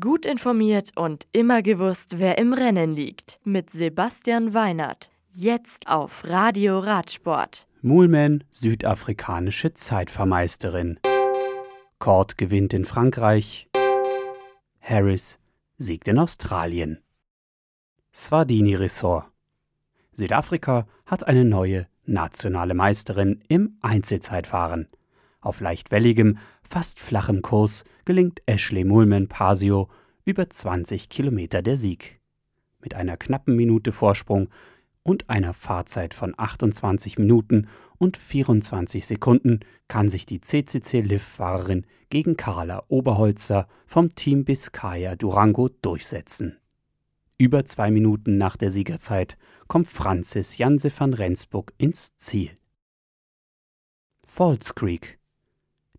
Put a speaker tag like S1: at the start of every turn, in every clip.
S1: Gut informiert und immer gewusst, wer im Rennen liegt. Mit Sebastian Weinert. Jetzt auf Radio Radsport.
S2: Moolman, südafrikanische Zeitvermeisterin. Cord gewinnt in Frankreich. Harris siegt in Australien. Swardini Ressort. Südafrika hat eine neue nationale Meisterin im Einzelzeitfahren. Auf leicht welligem, fast flachem Kurs gelingt Ashley Mulman Pasio über 20 Kilometer der Sieg. Mit einer knappen Minute Vorsprung und einer Fahrzeit von 28 Minuten und 24 Sekunden kann sich die CCC Liv-Fahrerin gegen Carla Oberholzer vom Team Biscaya Durango durchsetzen. Über zwei Minuten nach der Siegerzeit kommt Francis Janse van Rensburg ins Ziel. Falls Creek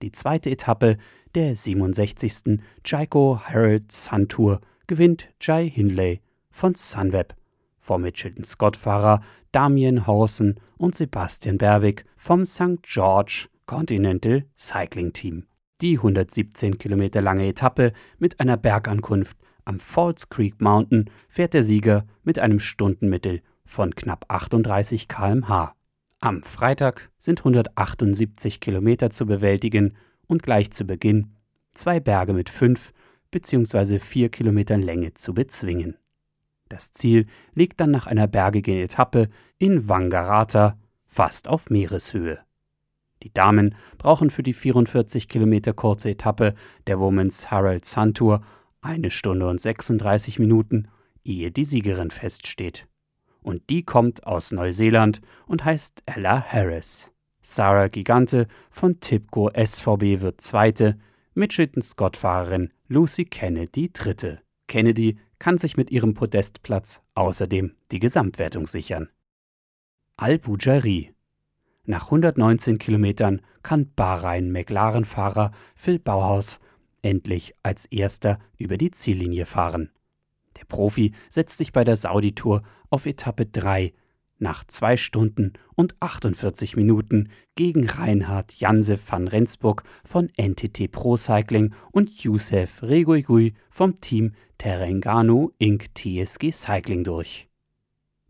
S2: die zweite Etappe der 67. Jaiko Herald Sun Tour gewinnt Jai Hindley von Sunweb vor Mitchelton-Scott-Fahrer Damien Horsen und Sebastian Berwick vom St. George Continental Cycling Team. Die 117 Kilometer lange Etappe mit einer Bergankunft am Falls Creek Mountain fährt der Sieger mit einem Stundenmittel von knapp 38 km/h. Am Freitag sind 178 Kilometer zu bewältigen und gleich zu Beginn zwei Berge mit fünf bzw. vier Kilometern Länge zu bezwingen. Das Ziel liegt dann nach einer bergigen Etappe in Wangaratta, fast auf Meereshöhe. Die Damen brauchen für die 44 Kilometer kurze Etappe der Women's Herald Sun Tour eine Stunde und 36 Minuten, ehe die Siegerin feststeht und die kommt aus Neuseeland und heißt Ella Harris. Sarah Gigante von Tipco SVB wird Zweite, Mitchelton-Scott-Fahrerin Lucy Kennedy Dritte. Kennedy kann sich mit ihrem Podestplatz außerdem die Gesamtwertung sichern. Al-Bujari Nach 119 Kilometern kann Bahrain-McLaren-Fahrer Phil Bauhaus endlich als erster über die Ziellinie fahren. Der Profi setzt sich bei der Saudi-Tour auf Etappe 3 nach 2 Stunden und 48 Minuten gegen Reinhard Janse van Rensburg von NTT Pro Cycling und Youssef Regoigui vom Team Terengano Inc. TSG Cycling durch.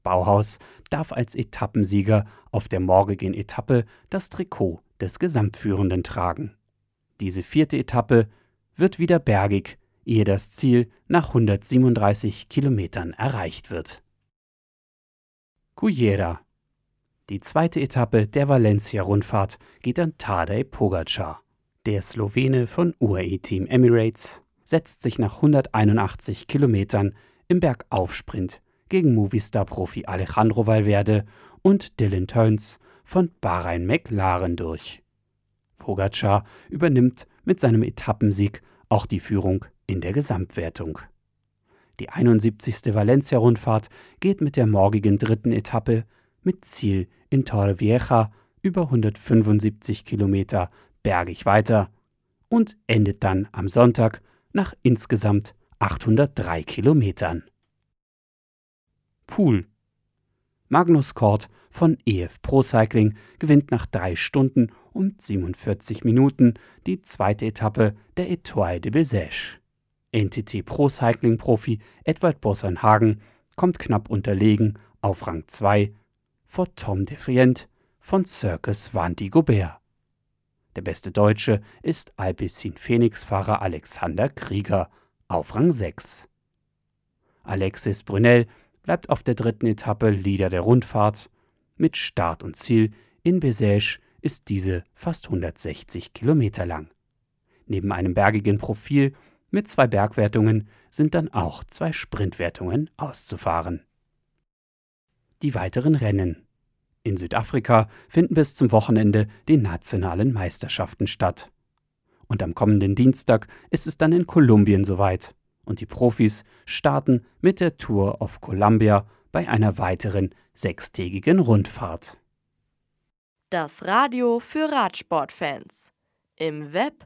S2: Bauhaus darf als Etappensieger auf der morgigen Etappe das Trikot des Gesamtführenden tragen. Diese vierte Etappe wird wieder bergig ehe das Ziel nach 137 Kilometern erreicht wird. Cullera Die zweite Etappe der Valencia-Rundfahrt geht an Tadej Pogacar. Der Slowene von UAE Team Emirates setzt sich nach 181 Kilometern im Bergaufsprint gegen Movistar-Profi Alejandro Valverde und Dylan Turns von Bahrain McLaren durch. Pogacar übernimmt mit seinem Etappensieg auch die Führung in der Gesamtwertung. Die 71. Valencia-Rundfahrt geht mit der morgigen dritten Etappe mit Ziel in Torrevieja über 175 Kilometer bergig weiter und endet dann am Sonntag nach insgesamt 803 Kilometern. Pool Magnus Kort von EF Pro Cycling gewinnt nach drei Stunden und 47 Minuten die zweite Etappe der Etoile de Besèche. NTT Pro Cycling Profi Edward Bossernhagen kommt knapp unterlegen auf Rang 2 vor Tom Defiant von Circus Vandy Gobert. Der beste Deutsche ist Alpecin Phoenix-Fahrer Alexander Krieger auf Rang 6. Alexis Brunel bleibt auf der dritten Etappe Leader der Rundfahrt. Mit Start und Ziel in Besèche ist diese fast 160 Kilometer lang. Neben einem bergigen Profil mit zwei Bergwertungen sind dann auch zwei Sprintwertungen auszufahren. Die weiteren Rennen. In Südafrika finden bis zum Wochenende die nationalen Meisterschaften statt. Und am kommenden Dienstag ist es dann in Kolumbien soweit. Und die Profis starten mit der Tour of Columbia bei einer weiteren sechstägigen Rundfahrt.
S1: Das Radio für Radsportfans. Im Web